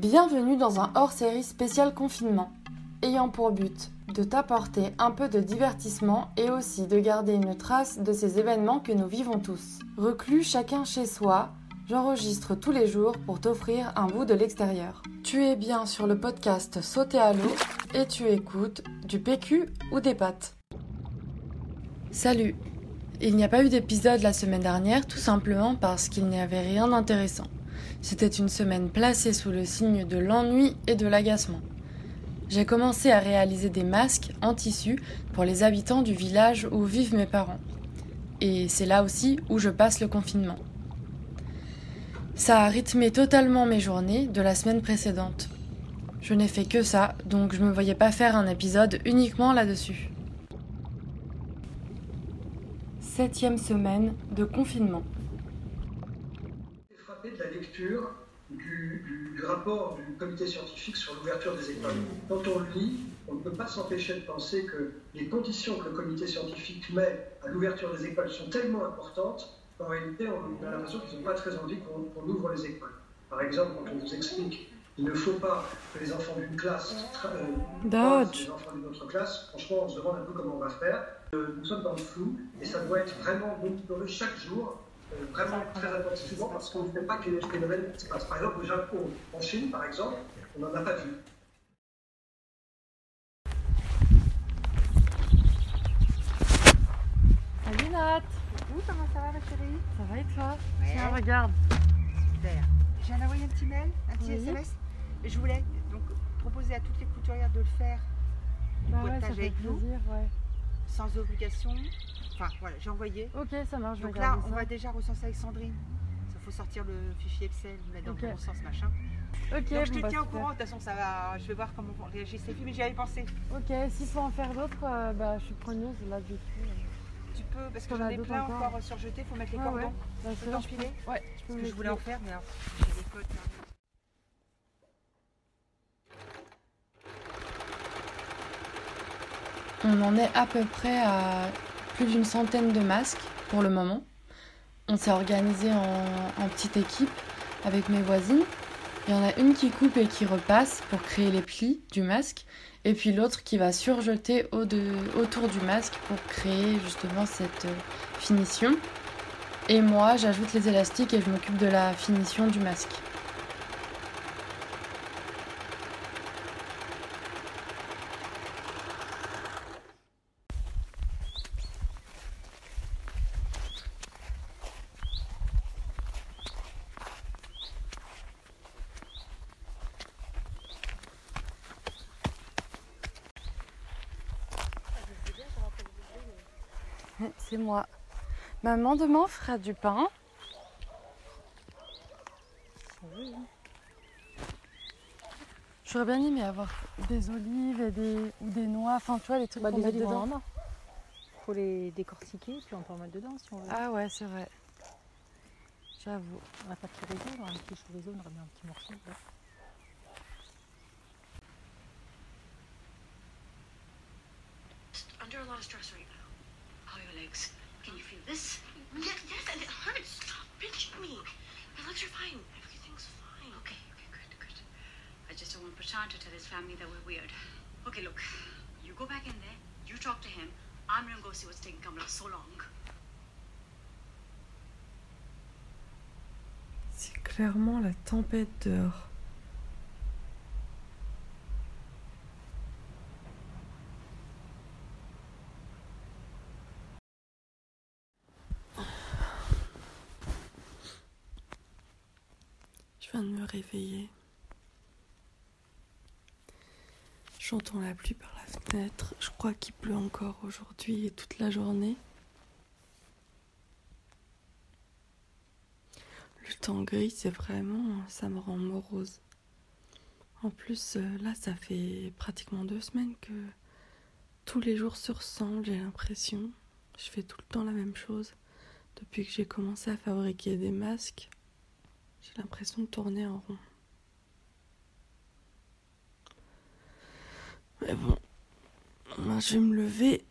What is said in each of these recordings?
Bienvenue dans un hors-série spécial confinement, ayant pour but de t'apporter un peu de divertissement et aussi de garder une trace de ces événements que nous vivons tous. Reclus chacun chez soi, j'enregistre tous les jours pour t'offrir un bout de l'extérieur. Tu es bien sur le podcast Sauter à l'eau et tu écoutes du PQ ou des pâtes. Salut Il n'y a pas eu d'épisode la semaine dernière tout simplement parce qu'il n'y avait rien d'intéressant. C'était une semaine placée sous le signe de l'ennui et de l'agacement. J'ai commencé à réaliser des masques en tissu pour les habitants du village où vivent mes parents. Et c'est là aussi où je passe le confinement. Ça a rythmé totalement mes journées de la semaine précédente. Je n'ai fait que ça, donc je me voyais pas faire un épisode uniquement là-dessus. Septième semaine de confinement de la lecture du, du, rapport du comité scientifique sur l'ouverture des écoles. Quand on le lit, on ne peut pas s'empêcher de penser que les conditions que le comité scientifique met à l'ouverture des écoles sont tellement importantes qu'en réalité, on a l'impression qu'ils n'ont pas très envie qu'on ouvre les écoles. Par exemple, quand on vous explique qu'il ne faut pas que les enfants d'une classe euh, les enfants d'une autre classe, franchement, on se demande un peu comment on va faire. Euh, nous sommes dans le flou et ça doit être vraiment monitoré chaque jour vraiment très attentivement parce qu'on ne sait pas quel phénomène se passe. Par exemple, au Japon, en Chine, par exemple, on n'en a pas vu. Salut Nat Coucou, comment ça va ma chérie? Ça va et toi? Ouais. Tiens, regarde. Super. Viens d'envoyer un petit mail, un petit Oui. SMS. Et je voulais donc proposer à toutes les couturières de le faire Bah ouais, ça fait avec nous. plaisir, ouais. Sans obligation. Enfin voilà, j'ai envoyé. Ok, ça marche, Donc là, on ça. va déjà recenser avec Sandrine. Il faut sortir le fichier Excel, mettre dans le bon sens, machin. Ok, Donc je bon, te bah, tiens au courant, de toute façon ça va. Je vais voir comment réagir ces filles, mais j'y avais pensé. Ok, s'il faut en faire d'autres, euh, bah, je suis preneuse là du coup. Tu peux, parce que j'en ai plein encore encore, surjetés, il faut mettre les Ouais, cordons. ouais. Bah, peux t'enfiler Ouais, je peux Parce que je voulais en faire, mais alors, j'ai des codes. là. On en est à peu près à plus d'une centaine de masques pour le moment. On s'est organisé en, petite équipe avec mes voisines. Il y en a une qui coupe et qui repasse pour créer les plis du masque. Et puis l'autre qui va surjeter autour du masque pour créer justement cette euh, finition. Et moi, j'ajoute les élastiques et je m'occupe de la finition du masque. C'est moi. Maman demain fera du pain. J'aurais bien aimé avoir des olives et des, ou des noix, enfin tu vois les trucs Bah, qu'on met olives dedans. main. Faut les décortiquer, puis on peut en mettre dedans si on veut. Ah ouais, c'est vrai. J'avoue. On n'a pas de chorizo, on a un petit chorizo, on aurait mis un petit morceau. under a lot of stress right now. Your legs? Can you feel this? Yes, yes, and it hurts. Stop pinching me. My legs are fine. Everything's fine. Okay, okay, good, good. I just don't want Prashant to tell his family that we're weird. Okay, look, you go back in there, you talk to him. I'm gonna go see what's taking Kamala so long. C'est clairement la tempête dehors. Je viens de me réveiller. J'entends la pluie par la fenêtre. Je crois qu'il pleut encore aujourd'hui et toute la journée. Le temps gris, c'est vraiment, ça me rend morose. En plus, euh, là, ça fait pratiquement deux semaines que tous les jours se ressemblent, j'ai l'impression. Je fais tout le temps la même chose. Depuis que j'ai commencé à fabriquer des masques, j'ai l'impression de tourner en rond. Mais bon, ben, je vais me lever.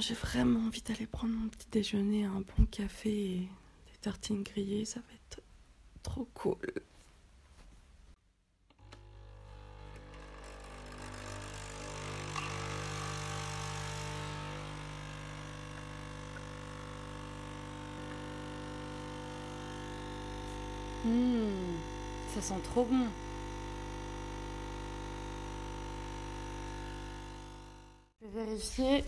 J'ai vraiment envie d'aller prendre mon petit déjeuner, un bon café et des tartines grillées, ça va être trop cool. Ça sent trop bon. Je vais vérifier.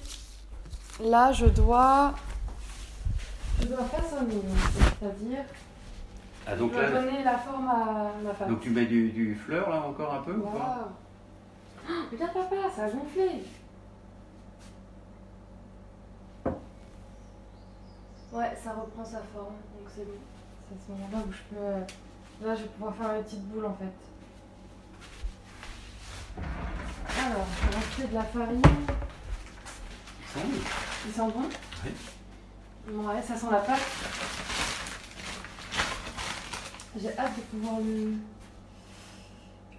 Là, je dois. Je dois façonner, c'est-à-dire. Ah, donc je dois là, donner la forme à ma femme. donc tu mets du, du fleur là encore un peu ou pas Waouh. Oh, Regarde papa, ça a gonflé. Ouais, ça reprend sa forme, donc c'est bon. C'est à ce moment-là où je peux... Là, je vais pouvoir faire une petite boule en fait. Alors, je vais rajouter de la farine. Ça sent bon. Il sent bon Oui. Ouais, ça sent la pâte. J'ai hâte de pouvoir le,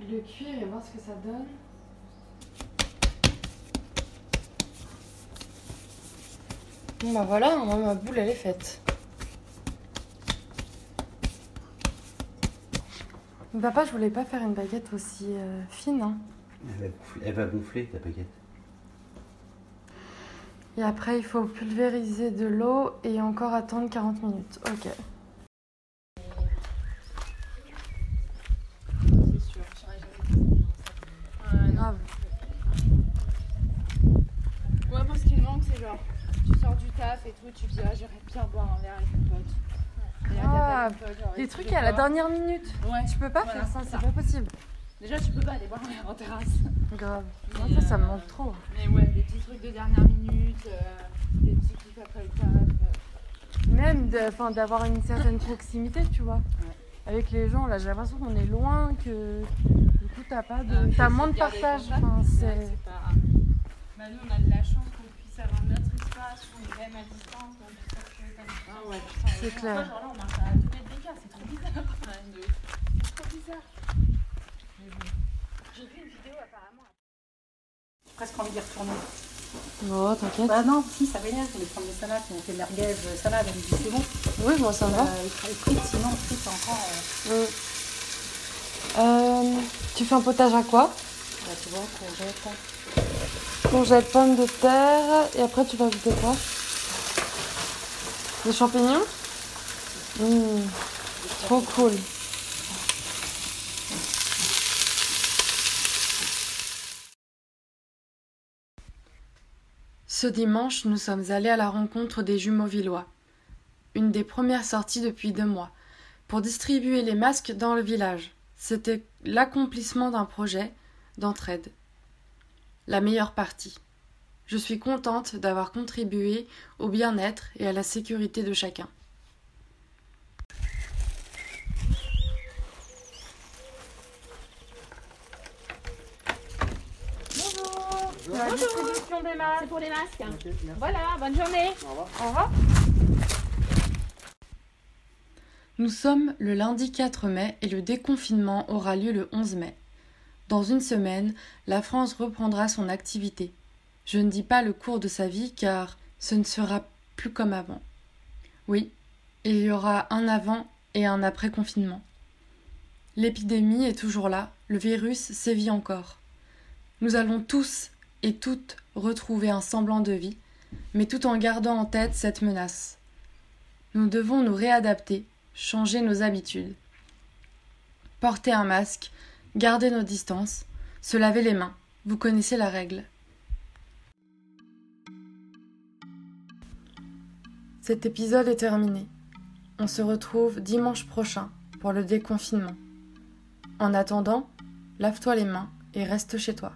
le cuire et voir ce que ça donne. Bon bah voilà, moi, ma boule elle est faite. Papa, je voulais pas faire une baguette aussi euh, fine. hein. Elle va gonfler, elle va gonfler, ta baguette. Et après, il faut pulvériser de l'eau et encore attendre 40 minutes. Ok. C'est sûr, j'aurais jamais dit. Grave. Ouais, moi, ce qui me manque, c'est genre, tu sors du taf et tout, tu te dis, ah, j'aurais bien boire un verre avec mon pote. Ah, Les trucs à la dernière minute. Ouais. Tu peux pas Voilà, faire ça, c'est pas possible. Déjà, tu peux pas aller boire un verre en terrasse. Grave. Moi, ça, ça me euh, manque trop. Mais ouais, des petits trucs de dernière minute, euh, des petits kiffs après le taf. euh. Même d'avoir une certaine proximité, tu vois. Avec les gens, là, j'ai l'impression qu'on est loin, que du coup, t'as pas de. Ah, T'as moins de partage. Enfin, c'est. pas. Bah, nous, on a de la chance qu'on puisse avoir notre espace, où on est même à distance, puisse. Ah ouais, c'est clair. Genre là, on marche à 2 mètres d'écart, c'est trop bizarre. C'est trop bizarre. Mais bon. J'ai vu une vidéo apparemment. presque envie d'y retourner. Oh, t'inquiète. Bah non, si, ça m'énerve, on voulait prendre des salades, on fait merguez, euh, salade, elle me dit c'est bon. Oui, moi, ça va. Euh, les frites, sinon, frites encore, euh. Euh, tu fais un potage à quoi? Bah, tu vois, courgettes. Courgettes, pommes de terre. Et après, tu vas ajouter quoi? Des champignons Mmh, Trop cool. Ce dimanche, nous sommes allés à la rencontre des jumeaux villois. Une des premières sorties depuis deux mois. Pour distribuer les masques dans le village. C'était l'accomplissement d'un projet d'entraide. La meilleure partie. Je suis contente d'avoir contribué au bien-être et à la sécurité de chacun. La distribution des masques. C'est pour les masques. Voilà, bonne journée. Au revoir. Nous sommes le lundi 4 mai et le déconfinement aura lieu le 11 mai. Dans une semaine, la France reprendra son activité. Je ne dis pas le cours de sa vie car ce ne sera plus comme avant. Oui, il y aura un avant et un après confinement. L'épidémie est toujours là, le virus sévit encore. Nous allons tous et toutes retrouver un semblant de vie, mais tout en gardant en tête cette menace. Nous devons nous réadapter, changer nos habitudes. Porter un masque, garder nos distances, se laver les mains. Vous connaissez la règle. Cet épisode est terminé. On se retrouve dimanche prochain pour le déconfinement. En attendant, lave-toi les mains et reste chez toi.